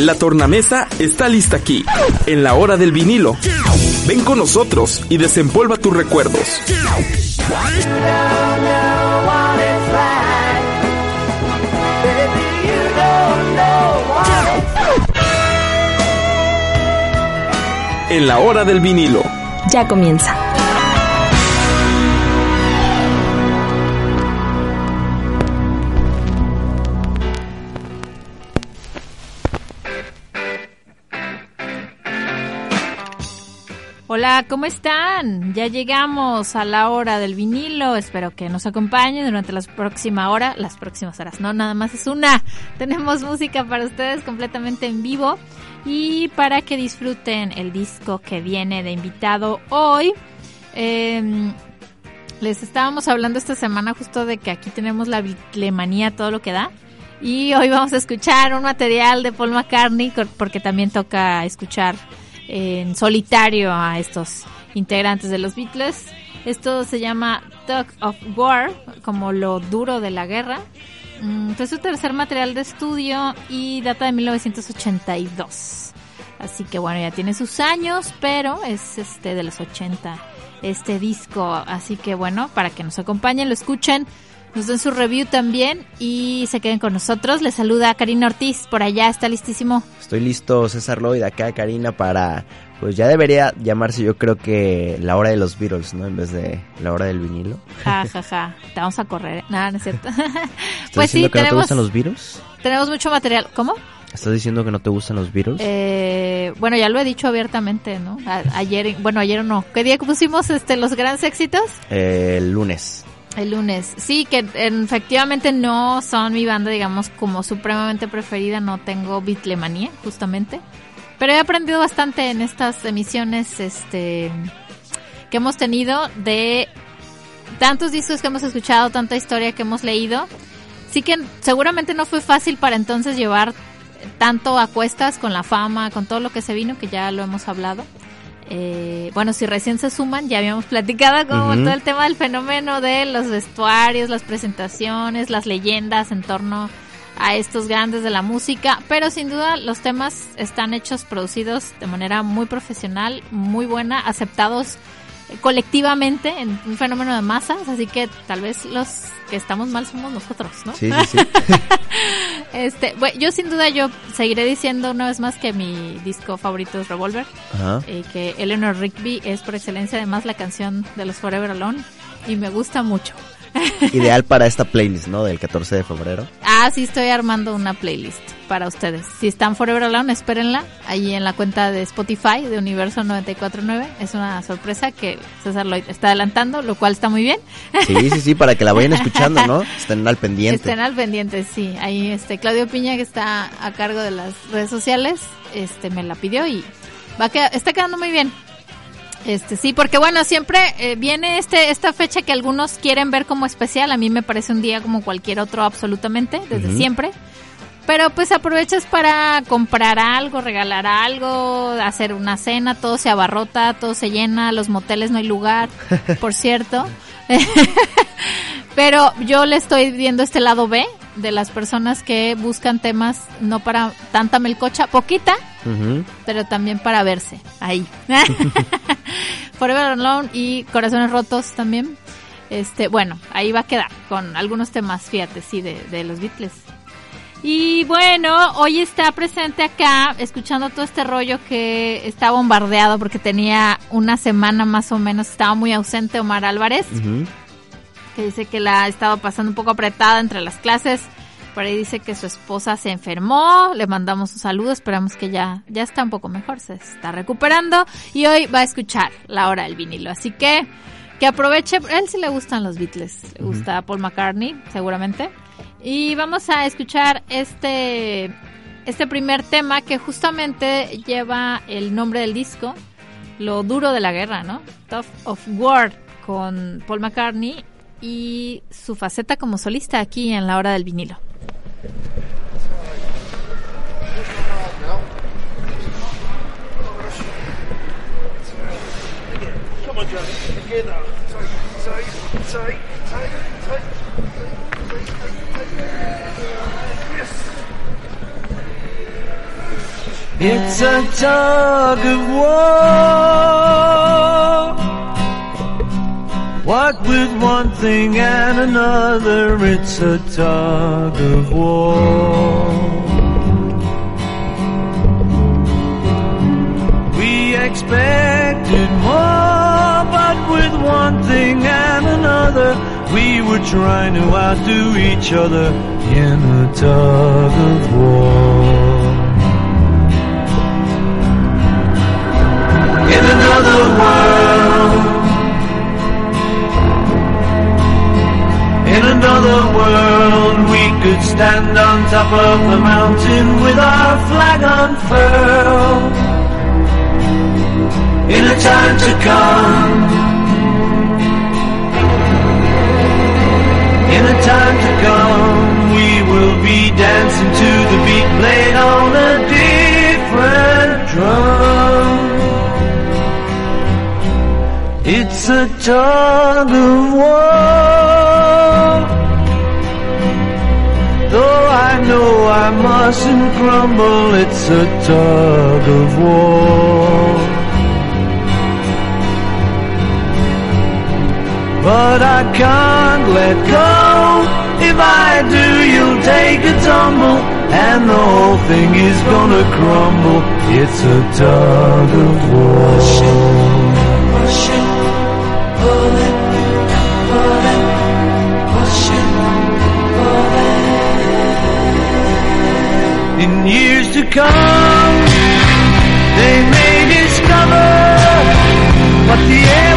La tornamesa está lista aquí, en la hora del vinilo. Ven con nosotros y desempolva tus recuerdos. En la hora del vinilo. Ya comienza. Hola, ¿cómo están? Ya llegamos a la hora del vinilo. Espero que nos acompañen durante la próxima hora, las próximas horas. No, nada más es una. Tenemos música para ustedes completamente en vivo y para que disfruten el disco que viene de invitado hoy. Eh, les estábamos hablando esta semana justo de que aquí tenemos la bitlemanía, todo lo que da. Y hoy vamos a escuchar un material de Paul McCartney porque también toca escuchar en solitario a estos integrantes de los Beatles. Esto se llama Talk of War, como lo duro de la guerra. Mm, Fue su tercer material de estudio y data de 1982. Así que bueno, ya tiene sus años, pero es este de los 80 este disco. Así que bueno, para que nos acompañen, lo escuchen, nos den su review también y se queden con nosotros. Les saluda Karina Ortiz, por allá está listísimo. Estoy listo, César Lloyd, acá Karina, para... Pues ya debería llamarse yo creo que la hora de los Beatles, ¿no? En vez de la hora del vinilo. Ja, ja, ja. Te vamos a correr. ¿eh? Nada, no es cierto. ¿Estás pues sí, diciendo que no te gustan los Beatles? tenemos mucho material. ¿Cómo? ¿Estás diciendo que no te gustan los Beatles? Eh, bueno, ya lo he dicho abiertamente, ¿no? A- ayer, bueno, ayer no. ¿Qué día pusimos este, los grandes éxitos? Eh, el lunes. El lunes. Sí, que en- efectivamente no son mi banda, digamos, como supremamente preferida. No tengo Beatlemanía, justamente. Pero he aprendido bastante en estas emisiones este, que hemos tenido de tantos discos que hemos escuchado, tanta historia que hemos leído. Sí que seguramente no fue fácil para entonces llevar tanto a cuestas con la fama, con todo lo que se vino, que ya lo hemos hablado. Eh, bueno, si recién se suman, ya habíamos platicado como todo el tema del fenómeno de los vestuarios, las presentaciones, las leyendas en torno a estos grandes de la música, pero sin duda los temas están hechos, producidos de manera muy profesional, muy buena, aceptados colectivamente en un fenómeno de masas, así que tal vez los que estamos mal somos nosotros, ¿no? Sí, sí, sí. Este, bueno, yo sin duda yo seguiré diciendo una vez más que mi disco favorito es Revolver Ajá. y que Eleanor Rigby es por excelencia además la canción de los Forever Alone y me gusta mucho. Ideal para esta playlist, ¿no? Del 14 de febrero. Ah, sí, estoy armando una playlist para ustedes. Si están Forever Alone, espérenla ahí en la cuenta de Spotify de Universo 949. Es una sorpresa que César Lloyd está adelantando, lo cual está muy bien. Sí, sí, sí, para que la vayan escuchando, ¿no? Estén al pendiente. Estén al pendiente, sí. Ahí este Claudio Piña que está a cargo de las redes sociales, este me la pidió y va a quedar- está quedando muy bien. Este sí, porque bueno, siempre eh, viene este esta fecha que algunos quieren ver como especial, a mí me parece un día como cualquier otro absolutamente, desde siempre. Pero pues aprovechas para comprar algo, regalar algo, hacer una cena, todo se abarrota, todo se llena, los moteles no hay lugar, por cierto. Pero yo le estoy viendo este lado B de las personas que buscan temas no para tanta melcocha, poquita, pero también para verse ahí. Forever Alone y Corazones Rotos también. Este, bueno, ahí va a quedar con algunos temas, fíjate, sí, de, de los Beatles. Y bueno, hoy está presente acá, escuchando todo este rollo que está bombardeado porque tenía una semana más o menos, estaba muy ausente Omar Álvarez que dice que la ha estado pasando un poco apretada entre las clases. Por ahí dice que su esposa se enfermó, le mandamos un saludo, esperamos que ya, ya está un poco mejor, se está recuperando y hoy va a escuchar la hora del vinilo. Así que que aproveche, a él sí le gustan los Beatles, le gusta Paul McCartney, seguramente. Y vamos a escuchar este, este primer tema que justamente lleva el nombre del disco, Lo duro de la guerra, ¿no? Tough of War, con Paul McCartney y su faceta como solista aquí en la hora del vinilo. It's a tug of war. What with one thing and another, it's a tug of war. We expected more, but with one thing and another, we were trying to outdo each other in a tug of war. In another world, we could stand on top of the mountain with our flag unfurled. In a time to come. In a time to come, we will be dancing to the beat played on a different drum. It's a tug of war. Though I know I mustn't grumble, it's a tug of war. But I can't let go. If I do, you'll take a tumble, and the whole thing is gonna crumble. It's a tug of war. To come, they may discover what the air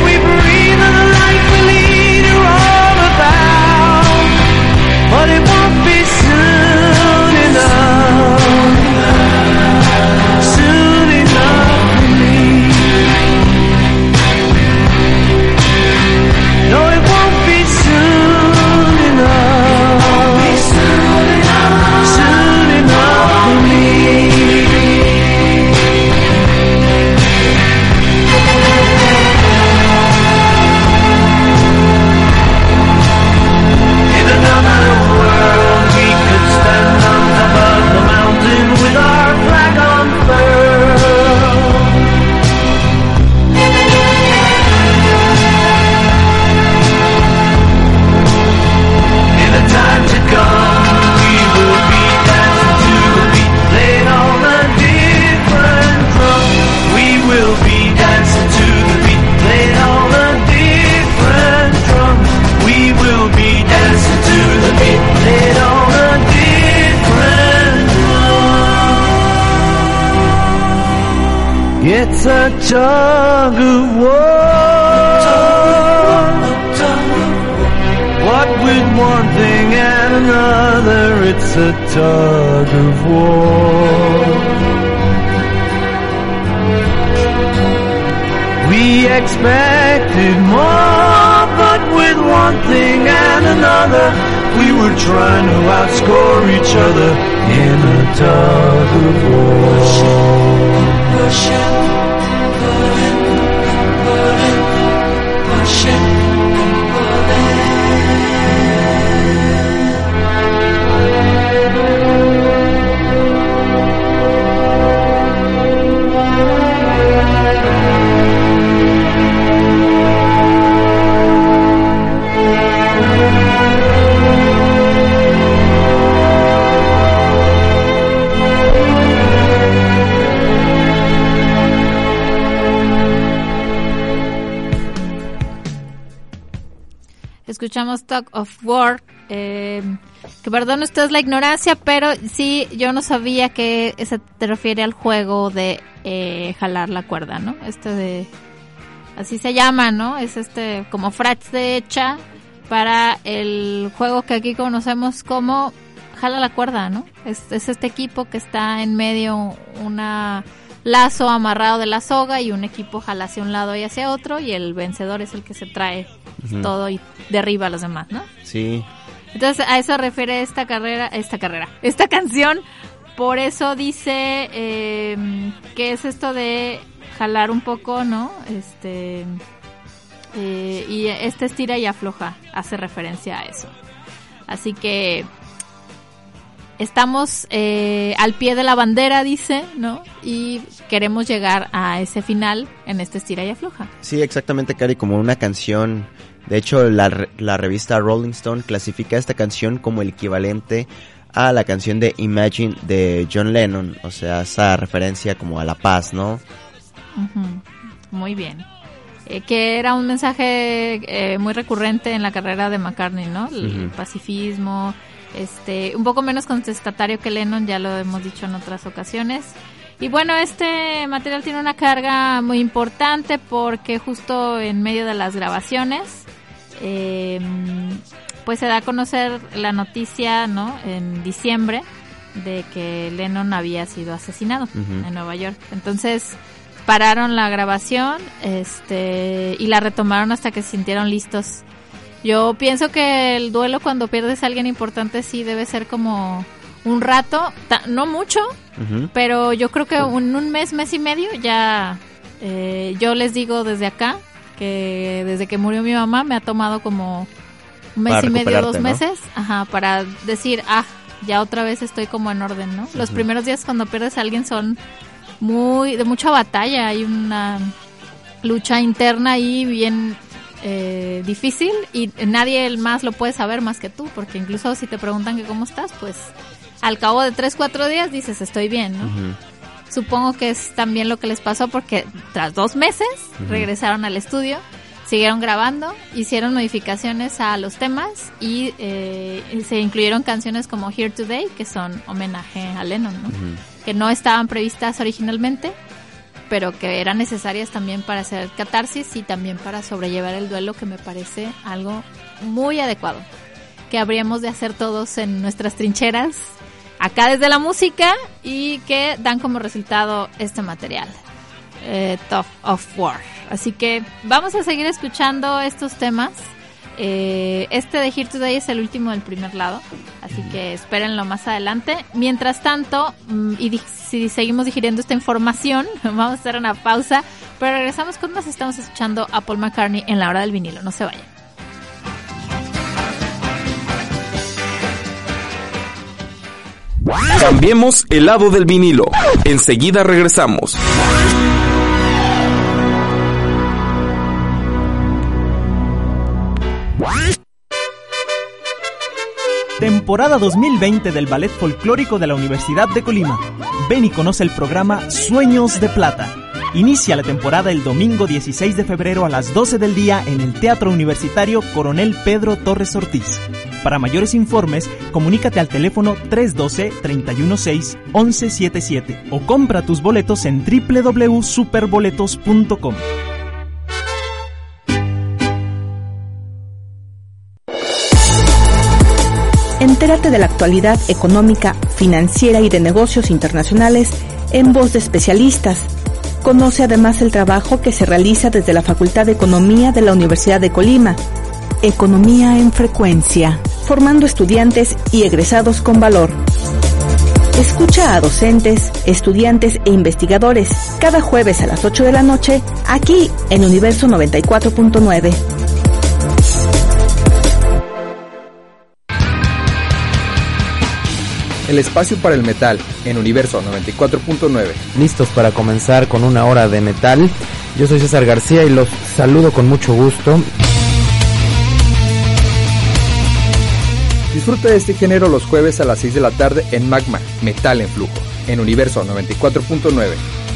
Talk of War. eh, que perdón ustedes la ignorancia, pero sí, yo no sabía que se te refiere al juego de eh, jalar la cuerda, ¿no? Este de. Así se llama, ¿no? Es este como frats de hecha para el juego que aquí conocemos como jala la cuerda, ¿no? Es, es este equipo que está en medio una lazo amarrado de la soga y un equipo jala hacia un lado y hacia otro y el vencedor es el que se trae Todo y derriba a los demás, ¿no? Sí. Entonces a eso refiere esta carrera, esta carrera, esta canción. Por eso dice eh, que es esto de jalar un poco, ¿no? Este eh, y este estira y afloja hace referencia a eso. Así que estamos eh, al pie de la bandera, dice, ¿no? Y queremos llegar a ese final en este estira y afloja. Sí, exactamente, Cari, como una canción. De hecho, la, la revista Rolling Stone clasifica esta canción como el equivalente a la canción de Imagine de John Lennon. O sea, esa referencia como a la paz, ¿no? Ujú, Muy bien. Eh, que era un mensaje eh, muy recurrente en la carrera de McCartney, ¿no? El pacifismo, este, un poco menos contestatario que Lennon, ya lo hemos dicho en otras ocasiones. Y bueno, este material tiene una carga muy importante porque justo en medio de las grabaciones, eh, pues se da a conocer la noticia, ¿no? En diciembre de que Lennon había sido asesinado en Nueva York. Entonces pararon la grabación, este, y la retomaron hasta que se sintieron listos. Yo pienso que el duelo cuando pierdes a alguien importante sí debe ser como un rato, no mucho, pero yo creo que un, un mes, mes y medio ya, eh, yo les digo desde acá que desde que murió mi mamá me ha tomado como un mes Para y medio, dos meses, ajá, para decir, ah, ya otra vez estoy como en orden, ¿no? Los primeros días cuando pierdes a alguien son muy, de mucha batalla, hay una lucha interna ahí bien eh, difícil y nadie más lo puede saber más que tú, porque incluso si te preguntan que cómo estás, pues al cabo de tres, cuatro días dices estoy bien, ¿no? Supongo que es también lo que les pasó porque tras dos meses regresaron al estudio, siguieron grabando, hicieron modificaciones a los temas y eh, se incluyeron canciones como Here Today, que son homenaje a Lennon, ¿no? Que no estaban previstas originalmente, pero que eran necesarias también para hacer catarsis y también para sobrellevar el duelo, que me parece algo muy adecuado, que habríamos de hacer todos en nuestras trincheras, acá desde la música, y que dan como resultado este material, eh, Tough of War. Así que vamos a seguir escuchando estos temas. Eh, este de Here Today es el último del primer lado, así que espérenlo más adelante. Mientras tanto, mm, y si seguimos digiriendo esta información, vamos a hacer una pausa, pero regresamos con más. Estamos escuchando a Paul McCartney en la hora del vinilo, no se vayan. Cambiemos el lado del vinilo. Enseguida regresamos. Temporada 2020 del Ballet Folclórico de la Universidad de Colima. Ven y conoce el programa Sueños de Plata. Inicia la temporada el domingo 16 de febrero a las 12 del día en el Teatro Universitario Coronel Pedro Torres Ortiz. Para mayores informes, comunícate al teléfono 312-316-1177 o compra tus boletos en www.superboletos.com. Entérate de la actualidad económica, financiera y de negocios internacionales en voz de especialistas. Conoce además el trabajo que se realiza desde la Facultad de Economía de la Universidad de Colima. Economía en frecuencia, formando estudiantes y egresados con valor. Escucha a docentes, estudiantes e investigadores cada jueves a las 8 de la noche aquí en Universo 94.9. El espacio para el metal en Universo 94.9. listos para comenzar con una hora de metal. Yo soy César García y los saludo con mucho gusto. Disfruta de este género los jueves a las 6 de la tarde en Magma, Metal en Flujo, en Universo 94.9.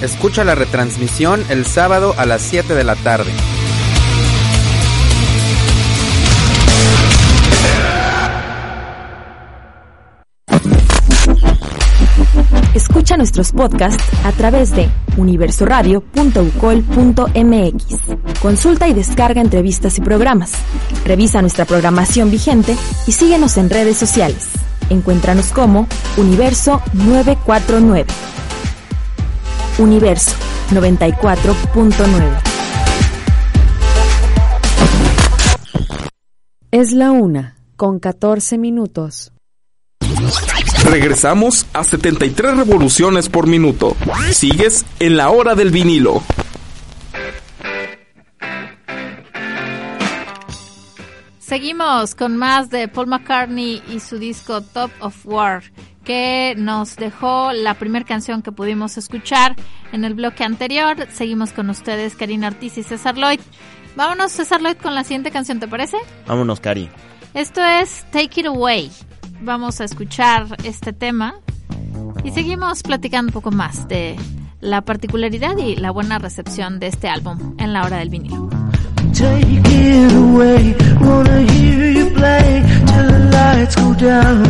Escucha la retransmisión el sábado a las 7 de la tarde. Nuestros podcasts a través de universoradio.ucol.mx. Consulta y descarga entrevistas y programas. Revisa nuestra programación vigente y síguenos en redes sociales. Encuéntranos como Universo 949. Universo 94.9. Es la una, con 14 minutos. Regresamos a 73 revoluciones por minuto. Sigues en la hora del vinilo. Seguimos con más de Paul McCartney y su disco Top of War, que nos dejó la primera canción que pudimos escuchar en el bloque anterior. Seguimos con ustedes, Karina Ortiz y César Lloyd. Vámonos, César Lloyd, con la siguiente canción, ¿te parece? Vámonos, Cari. Esto es Take It Away. Vamos a escuchar este tema y seguimos platicando un poco más de la particularidad y la buena recepción de este álbum en la hora del vinilo. Take it away, wanna hear you play till the lights go down.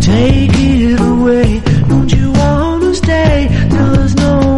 Take it away, don't you wanna stay till there's no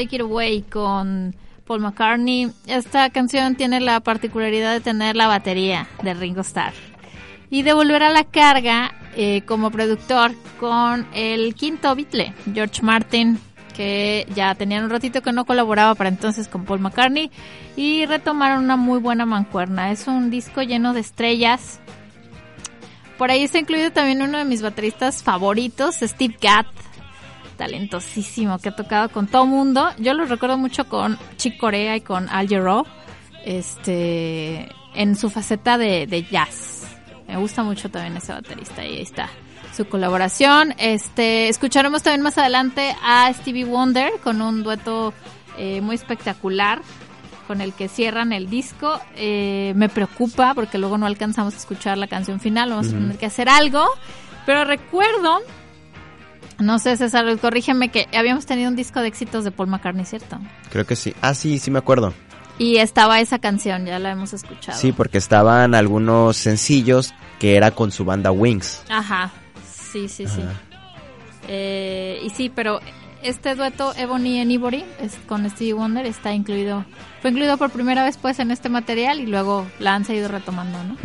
Take It Away con Paul McCartney. Esta canción tiene la particularidad de tener la batería de Ringo Starr y de volver a la carga eh, como productor con el quinto Beatle, George Martin, que ya tenían un ratito que no colaboraba para entonces con Paul McCartney y retomaron una muy buena mancuerna. Es un disco lleno de estrellas. Por ahí está incluido también uno de mis bateristas favoritos, Steve Gadd, talentosísimo, que ha tocado con todo mundo. Yo lo recuerdo mucho con Chick Corea y con Al Jarreau, este, en su faceta de, de jazz. Me gusta mucho también ese baterista y ahí está su colaboración. Este, escucharemos también más adelante a Stevie Wonder con un dueto eh, muy espectacular con el que cierran el disco. Eh, me preocupa porque luego no alcanzamos a escuchar la canción final, vamos a tener que hacer algo. Pero recuerdo, no sé César, corrígeme que habíamos tenido un disco de éxitos de Paul McCartney, ¿cierto? Creo que sí. Ah, sí, sí me acuerdo. Y estaba esa canción, ya la hemos escuchado. Sí, porque estaban algunos sencillos que era con su banda Wings. Ajá, sí, sí, sí. Eh, y sí, pero este dueto Ebony and Ivory es con Stevie Wonder está incluido, fue incluido por primera vez pues en este material y luego la han seguido retomando, ¿no?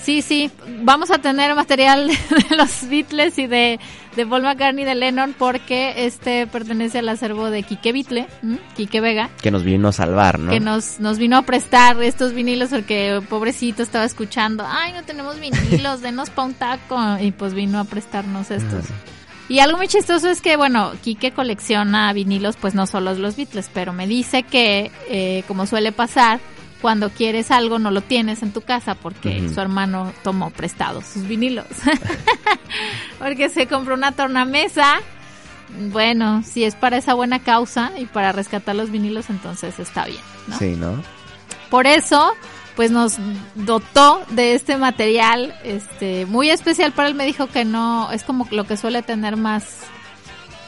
Sí, sí, vamos a tener material de los Beatles y de, de Paul McCartney y de Lennon porque este pertenece al acervo de Quique Beatle, ¿m? Quique Vega, Que nos vino a salvar, ¿no? que nos, nos vino a prestar estos vinilos porque pobrecito estaba escuchando, ay, no tenemos vinilos, denos pa' un taco, y pues vino a prestarnos estos. Y algo muy chistoso es que, bueno, Quique colecciona vinilos, pues no solo los Beatles, pero me dice que, eh, como suele pasar, cuando quieres algo no lo tienes en tu casa porque su hermano tomó prestado sus vinilos. porque se compró una tornamesa. Bueno, si es para esa buena causa y para rescatar los vinilos, entonces está bien, ¿no? Sí, ¿no? Por eso, pues nos dotó de este material, este, muy especial para él. Me dijo que no, es como lo que suele tener más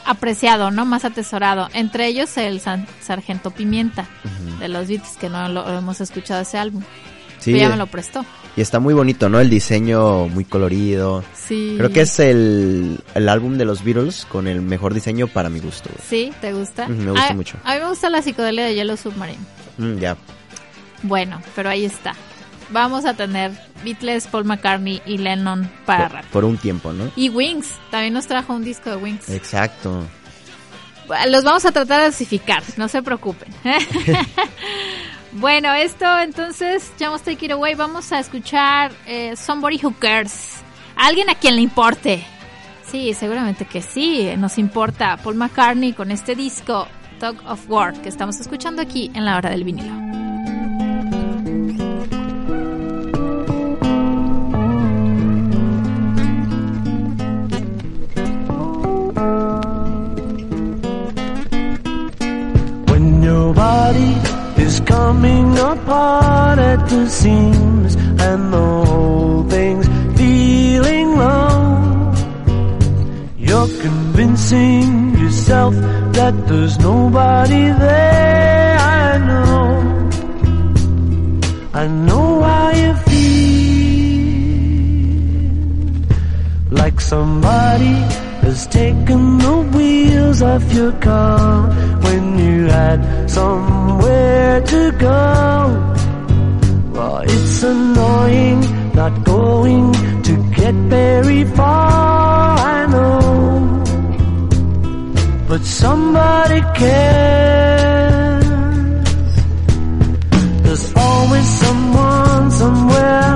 apreciado, ¿no? Más atesorado. Entre ellos el San- Sargento Pimienta de los Beatles, que no lo hemos escuchado ese álbum. Sí. Pero ya me lo prestó. Y está muy bonito, ¿no? El diseño muy colorido. Sí. Creo que es el, el álbum de los Beatles con el mejor diseño para mi gusto. güey. Sí, ¿te gusta? Me gusta A- mucho. A mí me gusta la psicodelia de Yellow Submarine. Mm, ya. Bueno, pero ahí está. Vamos a tener Beatles, Paul McCartney y Lennon para Por, por un tiempo, ¿no? Y Wings, también nos trajo un disco de Wings. Exacto. Los vamos a tratar de dosificar, no se preocupen. bueno, esto entonces, Just Take It Away, vamos a escuchar eh, Somebody Who Cares. Alguien a quien le importe. Sí, seguramente que sí, nos importa. Paul McCartney con este disco, Talk of War, que estamos escuchando aquí en la hora del vinilo. Body is coming apart at the seams and the whole thing's feeling low, you're convincing yourself that there's nobody there. I know, I know how you feel like somebody has taken the wheels off your car when you had somewhere to go. Well, it's annoying not going to get very far, I know. But somebody cares. There's always someone somewhere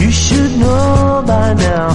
you should know by now.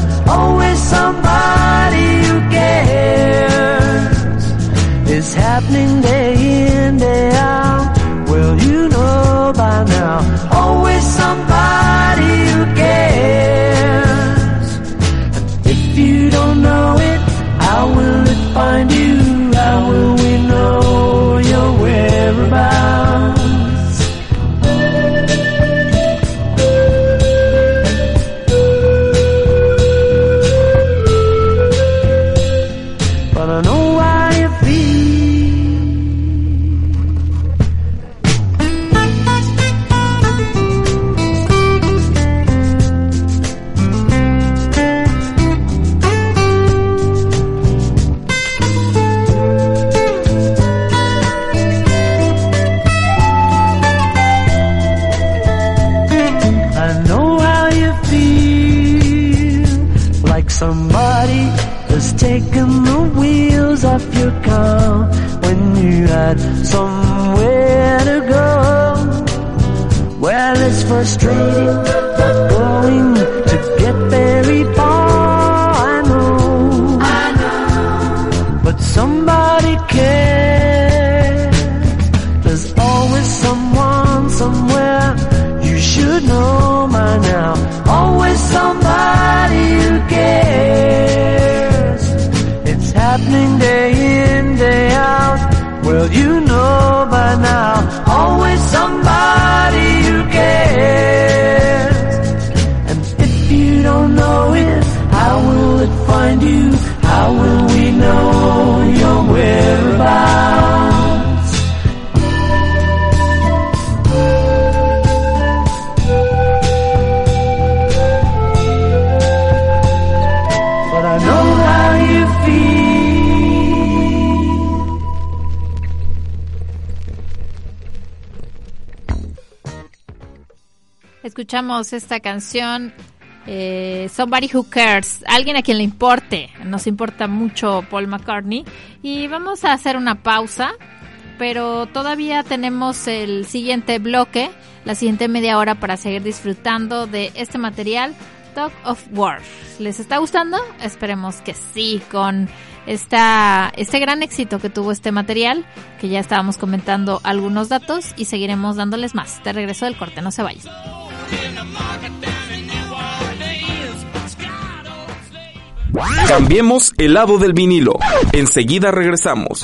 Escuchamos esta canción, eh, Somebody Who Cares, alguien a quien le importe. Nos importa mucho Paul McCartney. Y vamos a hacer una pausa, pero todavía tenemos el siguiente bloque, la siguiente media hora para seguir disfrutando de este material, Talk of War. ¿Les está gustando? Esperemos que sí, con esta, este gran éxito que tuvo este material, que ya estábamos comentando algunos datos y seguiremos dándoles más. Te regreso del corte, no se vayan. Cambiemos el lado del vinilo. Enseguida regresamos.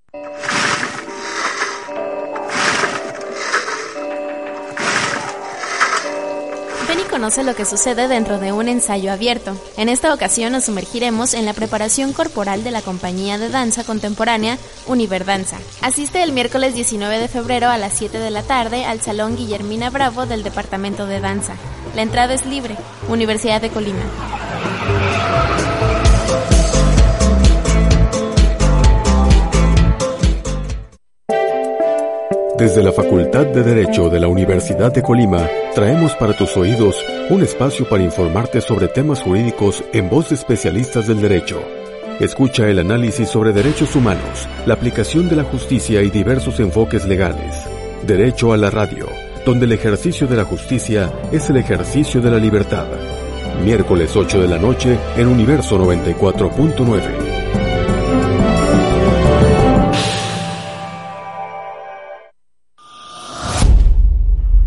Conoce lo que sucede dentro de un ensayo abierto. En esta ocasión nos sumergiremos en la preparación corporal de la compañía de danza contemporánea Univerdanza. Asiste el miércoles 19 de febrero a las 7 de la tarde al Salón Guillermina Bravo del Departamento de Danza. La entrada es libre. Universidad de Colima. Desde la Facultad de Derecho de la Universidad de Colima, traemos para tus oídos un espacio para informarte sobre temas jurídicos en voz de especialistas del derecho. Escucha el análisis sobre derechos humanos, la aplicación de la justicia y diversos enfoques legales. Derecho a la radio, donde el ejercicio de la justicia es el ejercicio de la libertad. Miércoles 8 de la noche en Universo 94.9.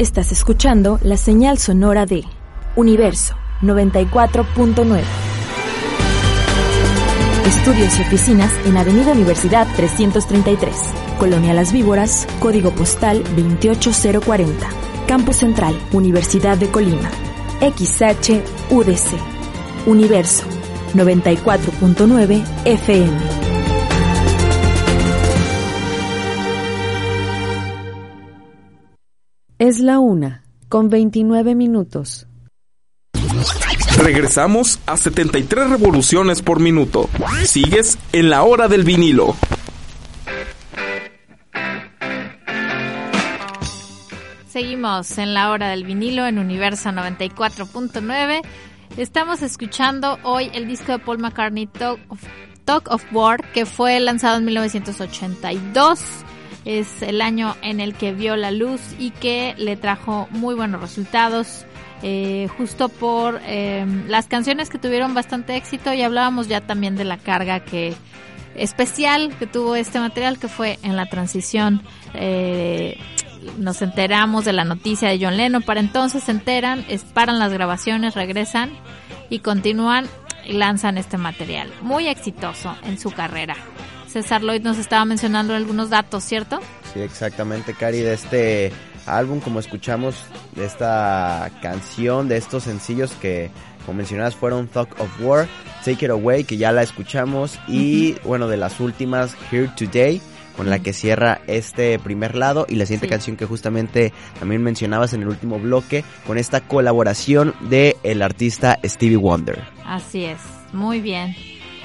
Estás escuchando la señal sonora de Universo 94.9. Estudios y oficinas en Avenida Universidad 333, Colonia Las Víboras, código postal 28040. Campus Central, Universidad de Colima. XHUDC. Universo 94.9 FM. Es la una, con 29 minutos. Regresamos a 73 revoluciones por minuto. Sigues en la hora del vinilo. Seguimos en la hora del vinilo en Universo 94.9. Estamos escuchando hoy el disco de Paul McCartney, Talk of, Talk of War, que fue lanzado en 1982. Es el año en el que vio la luz y que le trajo muy buenos resultados. eh, justo por eh, las canciones que tuvieron bastante éxito y hablábamos ya también de la carga que especial que tuvo este material que fue en la transición eh, nos enteramos de la noticia de John Lennon para entonces se enteran es- paran las grabaciones regresan y continúan y lanzan este material muy exitoso en su carrera César Lloyd nos estaba mencionando algunos datos cierto Sí, exactamente, Cari, de este álbum, como escuchamos, de esta canción, de estos sencillos que, como mencionabas, fueron Thug of War, Take It Away, que ya la escuchamos, y bueno, de las últimas, Here Today, con la que cierra este primer lado, y la siguiente Sí. canción que justamente también mencionabas en el último bloque, con esta colaboración de el artista Stevie Wonder. Así es, muy bien.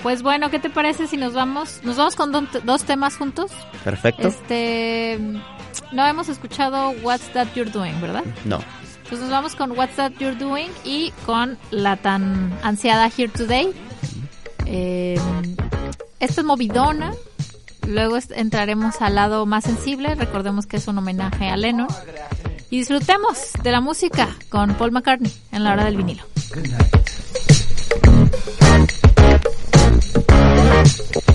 Pues bueno, ¿qué te parece si nos vamos, nos vamos con dos temas juntos? Perfecto. Este, no hemos escuchado What's That You're Doing, ¿verdad? No. Pues nos vamos con What's That You're Doing y con la tan ansiada Here Today. Eh, esta es movidona. Luego entraremos al lado más sensible. Recordemos que es un homenaje a Lennon. Y disfrutemos de la música con Paul McCartney en la hora del vinilo. What's Thank you.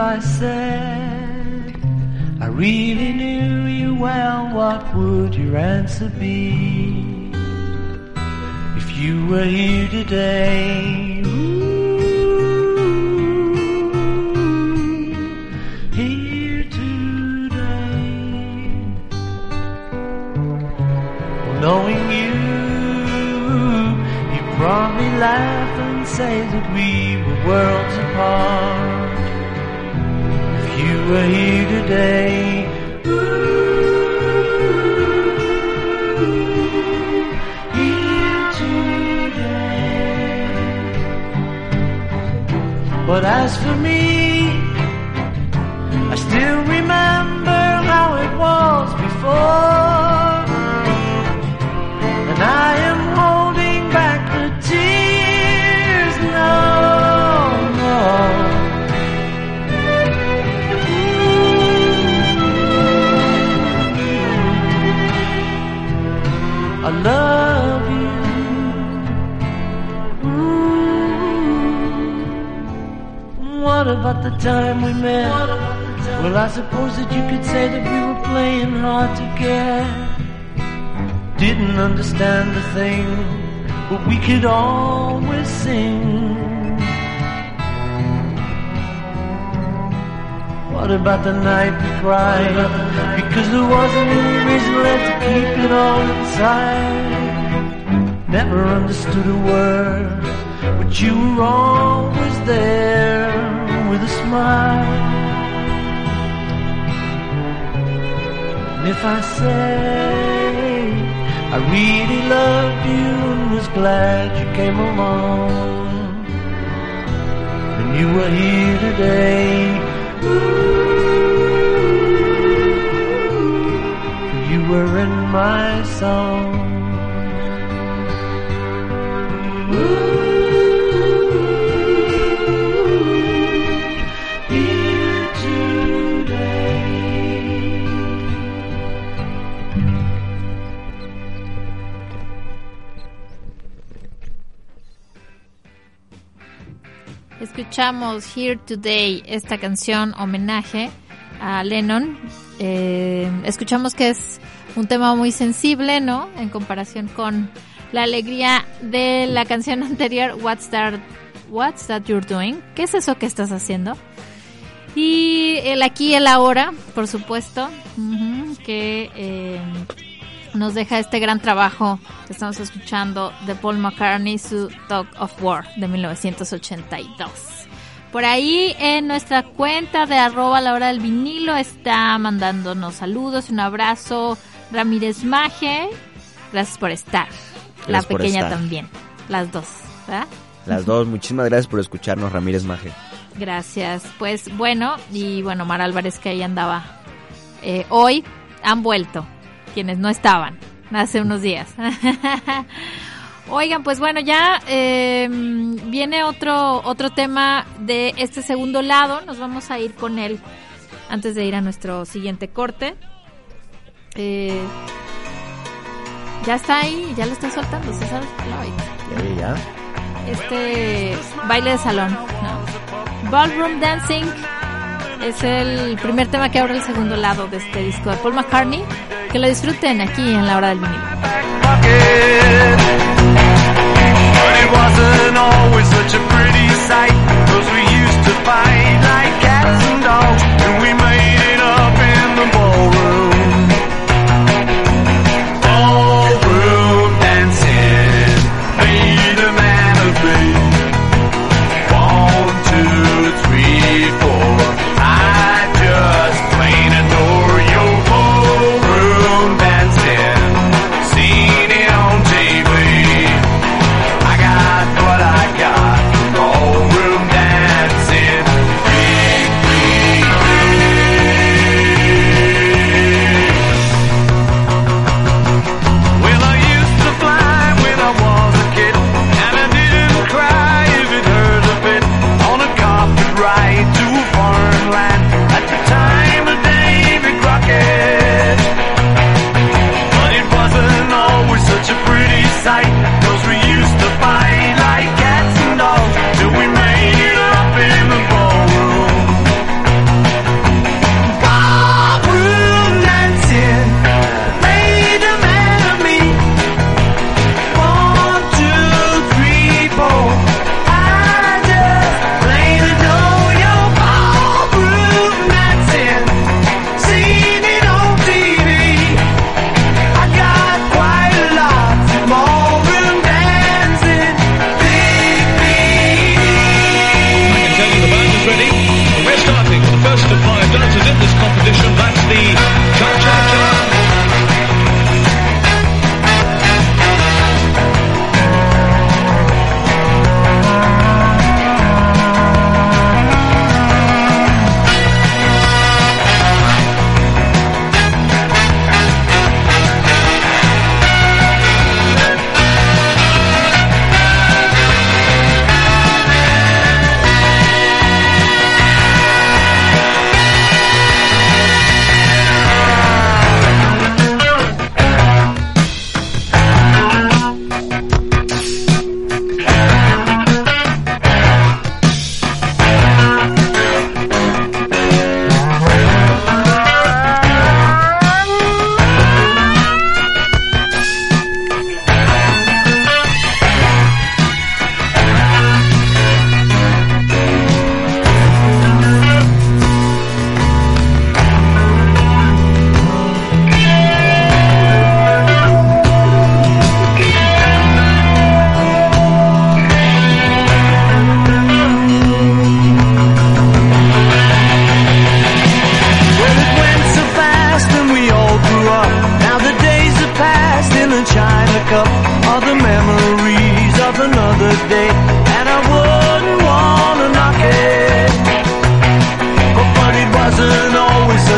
I said I really knew you well, what would your answer be? If you were here today, ooh, here today, well, knowing you, you'd probably laugh and say that we were worlds apart. Were here today, here today. But as for me, I still remember how it was before. About the time we met? Well, I suppose that you could say that we were playing hard to get. Didn't understand a thing, but we could always sing. What about the night we cried? Because there wasn't any reason left to keep it all inside. Never understood a word, but you were always there with a smile. And if I say I really loved you and was glad you came along, and you were here today. You were in my song. Here Escuchamos Here Today, esta canción homenaje a Lennon. Eh, escuchamos que es un tema muy sensible, ¿no? En comparación con la alegría de la canción anterior, What's That, What's That You're Doing? ¿Qué es eso que estás haciendo? Y el aquí y el ahora, por supuesto, que eh, nos deja este gran trabajo que estamos escuchando de Paul McCartney, su Dog of War de 1982. Por ahí en nuestra cuenta de arroba la hora del vinilo está mandándonos saludos, un abrazo Ramírez Maje. Gracias por estar. la Gracias pequeña estar. también. Las dos. ¿verdad? Las dos, muchísimas gracias por escucharnos, Ramírez Maje. Gracias. Pues bueno, y bueno, Mar Álvarez que ahí andaba. eh, hoy han vuelto, quienes no estaban hace unos días. Oigan, pues bueno, ya eh, viene otro, otro tema de este segundo lado. Nos vamos a ir con él antes de ir a nuestro siguiente corte. Eh, ya está ahí, ya lo está soltando César Floyd Ya, ya, este baile de salón, ¿no? Ballroom Dancing es el primer tema que abre el segundo lado de este disco de Paul McCartney. Que lo disfruten aquí en la hora del vinilo. But it wasn't always such a pretty sight. Cause we used to fight like cats and dogs. And we made it up in the ballroom. Ballroom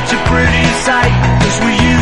such a pretty sight Cause we used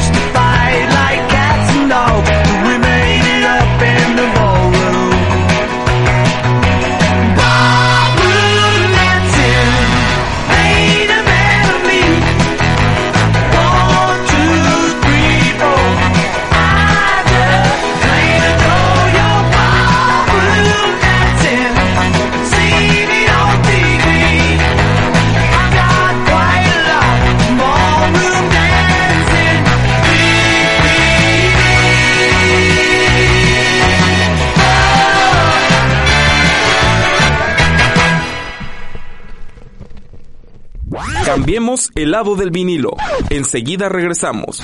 Cambiemos el lado del vinilo. Enseguida regresamos.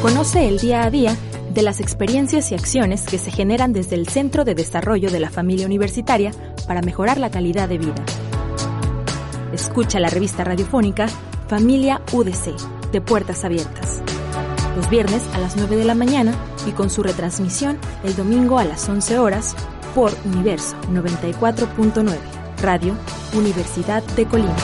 Conoce el día a día de las experiencias y acciones que se generan desde el Centro de Desarrollo de la Familia Universitaria para mejorar la calidad de vida. Escucha la revista radiofónica Familia UDC, de puertas abiertas. Los viernes a las 9 de la mañana y con su retransmisión el domingo a las 11 horas por Universo 94.9, Radio Universidad de Colima.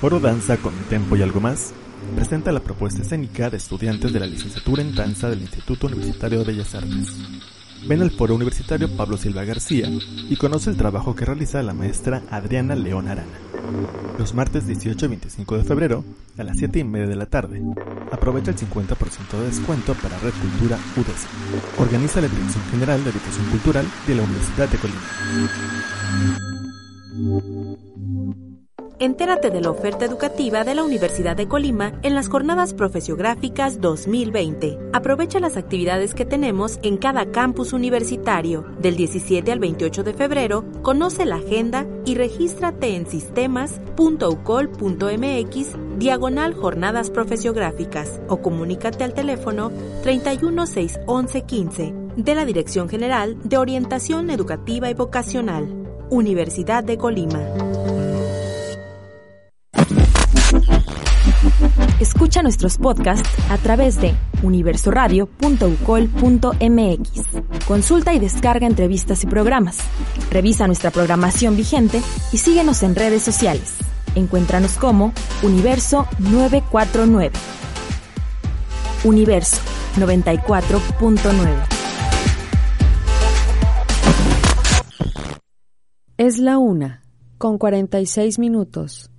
Foro Danza con Tempo y algo más presenta la propuesta escénica de estudiantes de la licenciatura en danza del Instituto Universitario de Bellas Artes. Ven al foro universitario Pablo Silva García y conoce el trabajo que realiza la maestra Adriana León Arana. Los martes 18 y 25 de febrero a las 7 y media de la tarde. Aprovecha el 50% de descuento para Red Cultura UDES. Organiza la Dirección General de Educación Cultural de la Universidad de Colima. Entérate de la oferta educativa de la Universidad de Colima en las jornadas profesiográficas 2020. Aprovecha las actividades que tenemos en cada campus universitario. Del 17 al 28 de febrero, conoce la agenda y regístrate en sistemas.ucol.mx diagonal jornadas profesiográficas o comunícate al teléfono 3161115 de la Dirección General de Orientación Educativa y Vocacional, Universidad de Colima. Escucha nuestros podcasts a través de universoradio.ucol.mx. Consulta y descarga entrevistas y programas. Revisa nuestra programación vigente y síguenos en redes sociales. Encuéntranos como Universo 949. Universo 94.9. Es la una, con 46 minutos.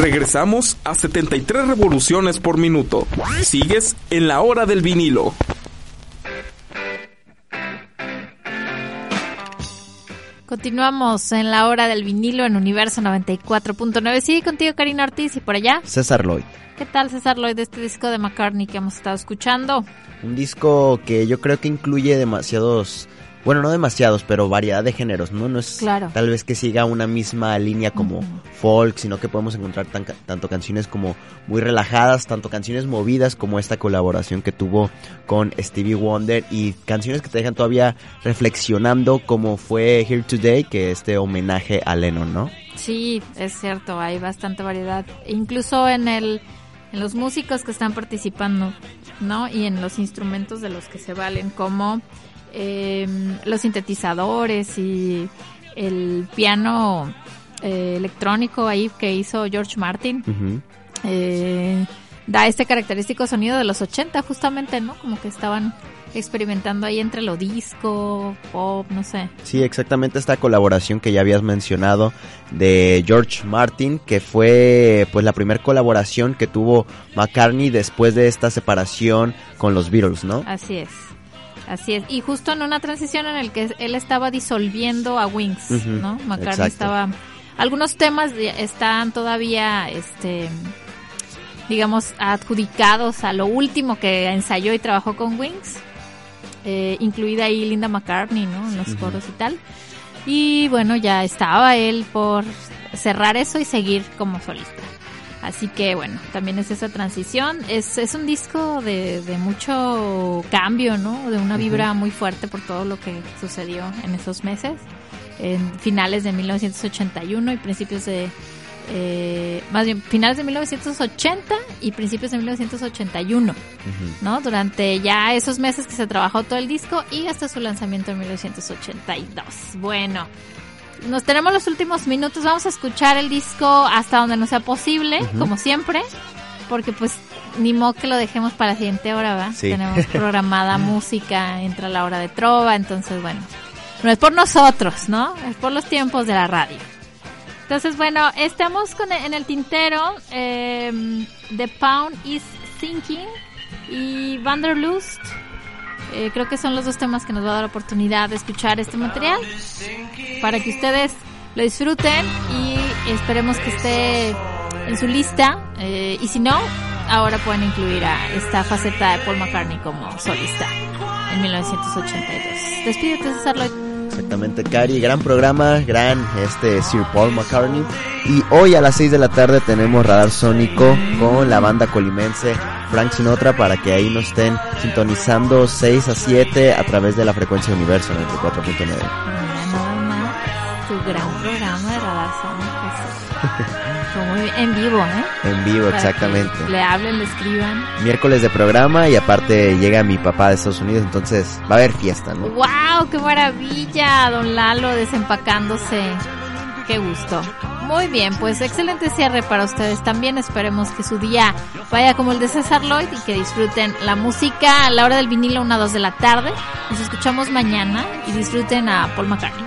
Regresamos a 73 revoluciones por minuto. Sigues en la hora del vinilo. Continuamos en la hora del vinilo en Universo 94.9. Sigue contigo Karina Ortiz y por allá. César Lloyd. ¿Qué tal César Lloyd de este disco de McCartney que hemos estado escuchando? Un disco que yo creo que incluye demasiados bueno, no demasiados, pero variedad de géneros, ¿no? No es Claro. tal vez que siga una misma línea como folk, sino que podemos encontrar tan- tanto canciones como muy relajadas, tanto canciones movidas como esta colaboración que tuvo con Stevie Wonder y canciones que te dejan todavía reflexionando como fue Here Today, que este homenaje a Lennon, ¿no? Sí, es cierto, hay bastante variedad. Incluso en el en los músicos que están participando, ¿no? Y en los instrumentos de los que se valen, como eh, los sintetizadores y el piano eh, electrónico ahí que hizo George Martin. eh, da este característico sonido de los 80 justamente, ¿no? Como que estaban experimentando ahí entre lo disco, pop, no sé. Sí, exactamente esta colaboración que ya habías mencionado de George Martin, que fue pues la primera colaboración que tuvo McCartney después de esta separación con los Beatles, ¿no? Así es. Así es. Y justo en una transición en el que él estaba disolviendo a Wings, ¿no? McCartney exacto. estaba algunos temas están todavía este digamos adjudicados a lo último que ensayó y trabajó con Wings. eh, incluida ahí Linda McCartney, ¿no? En los Ujú. coros y tal. Y bueno, ya estaba él por cerrar eso y seguir como solista. Así que bueno, también es esa transición. Es, es un disco de, de mucho cambio, ¿no? De una vibra muy fuerte por todo lo que sucedió en esos meses. En finales de 1981 y principios de... eh, más bien, finales de 1980 y principios de 1981. ¿no? Durante ya esos meses que se trabajó todo el disco y hasta su lanzamiento en 1982. Bueno, nos tenemos los últimos minutos, vamos a escuchar el disco hasta donde nos sea posible, como siempre, porque pues ni modo que lo dejemos para la siguiente hora, ¿va? Sí. Tenemos programada música, entra la hora de trova, entonces bueno, no es por nosotros, ¿no? Es por los tiempos de la radio. Entonces, bueno, estamos con en el tintero eh, The Pound is Sinking y Wanderlust. Eh, creo que son los dos temas que nos va a dar oportunidad de escuchar este material para que ustedes lo disfruten y Esperemos que esté en su lista. eh, y si no, ahora pueden incluir a esta faceta de Paul McCartney como solista en 1982. Despídete, César Lloyd. Exactamente, Cari, gran programa, gran este Sir Paul McCartney. Y hoy a las 6 de la tarde tenemos Radar Sónico con la banda colimense Frank Sinatra para que ahí nos estén sintonizando 6 a 7 a través de la frecuencia Universo 94.9. Mira, nada más tu gran programa de Radar. Fue muy en vivo, ¿eh? En vivo, Para exactamente. Le hablen, le escriban. Miércoles de programa y aparte llega mi papá de Estados Unidos, entonces va a haber fiesta, ¿no? ¡Wow! ¡Qué maravilla! Don Lalo desempacándose. ¡Qué gusto! Muy bien, pues excelente cierre para ustedes. También esperemos que su día vaya como el de César Lloyd y que disfruten la música a la hora del vinilo, una 2 de la tarde. Nos escuchamos mañana y disfruten a Paul McCartney.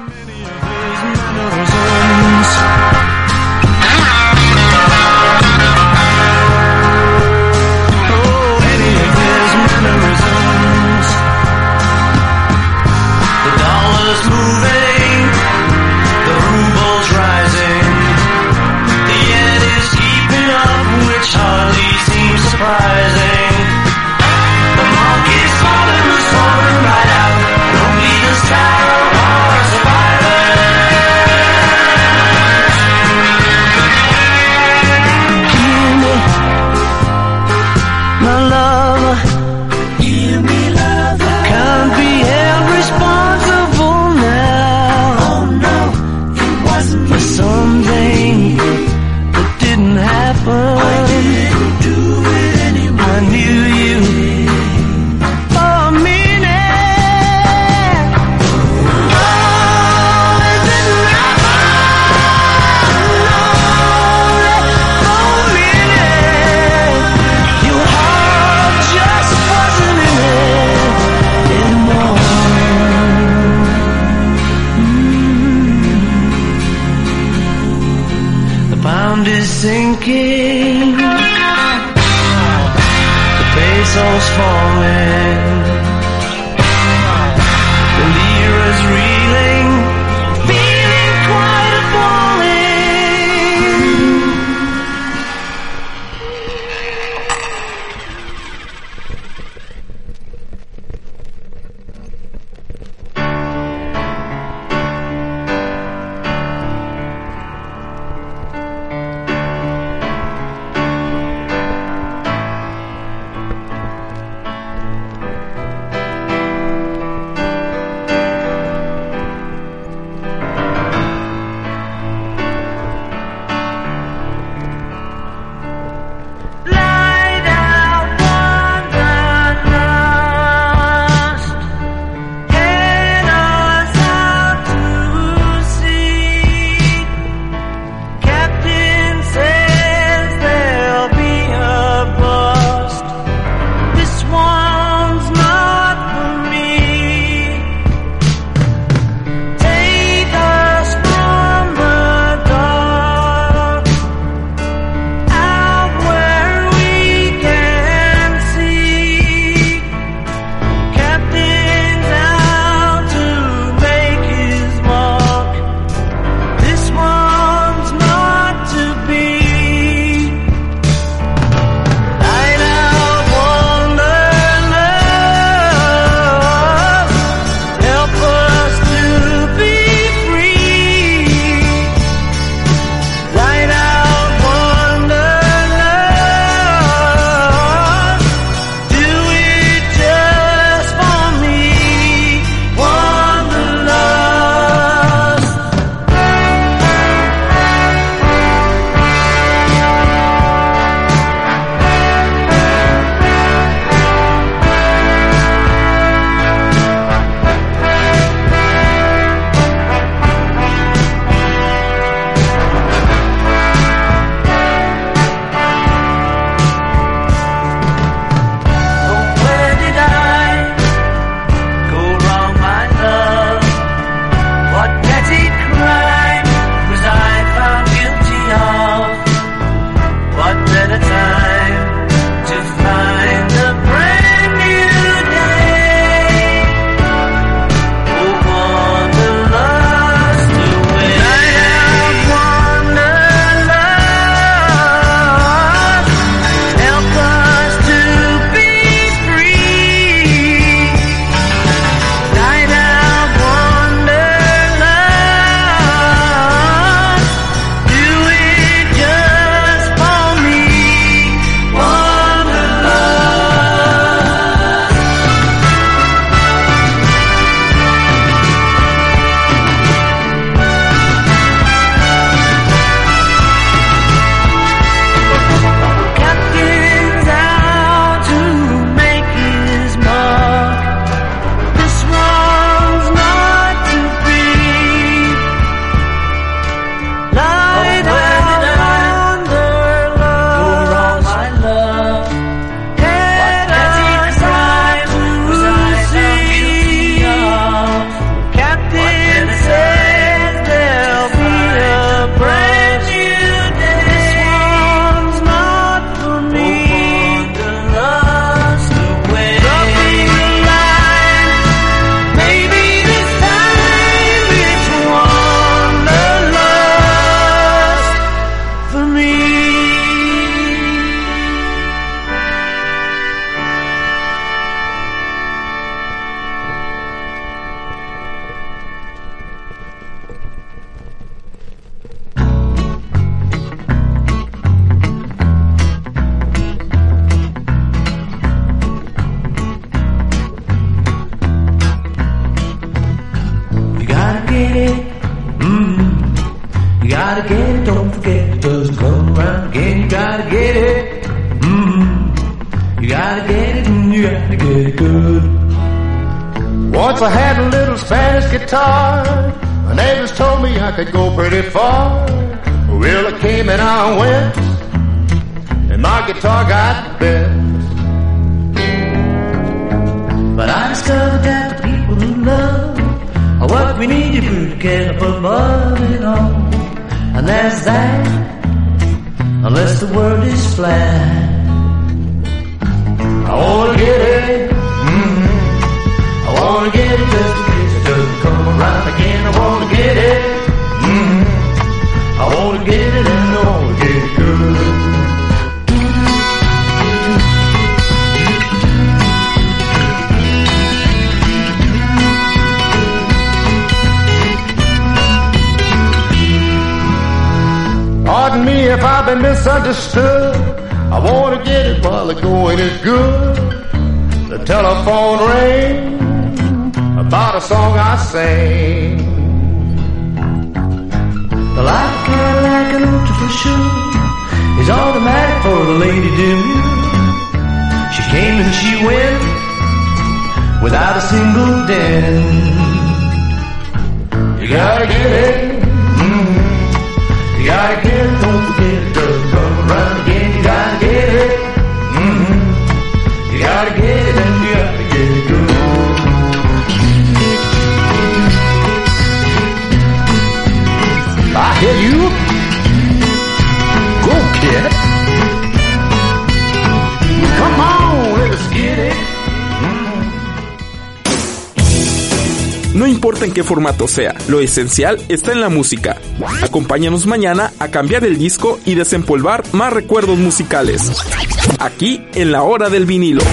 Need to put together for moving on. And that's that, unless the world is flat. I wanna get it, mm-hmm. I wanna get it just in case it doesn't come around again. I wanna get it, mm-hmm. I wanna get it if I've been misunderstood. I wanna get it while the going is good. The telephone rang about a song I sang. The light Cadillac and for sure is automatic for the lady demure. She came and she went without a single dent. You gotta get it. Get it, don't forget doesn't come around No importa en qué formato sea, lo esencial está en la música. Acompáñanos mañana a cambiar el disco y desempolvar más recuerdos musicales. Aquí en la hora del vinilo.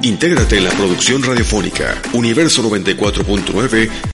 Intégrate en la producción radiofónica Universo 94.9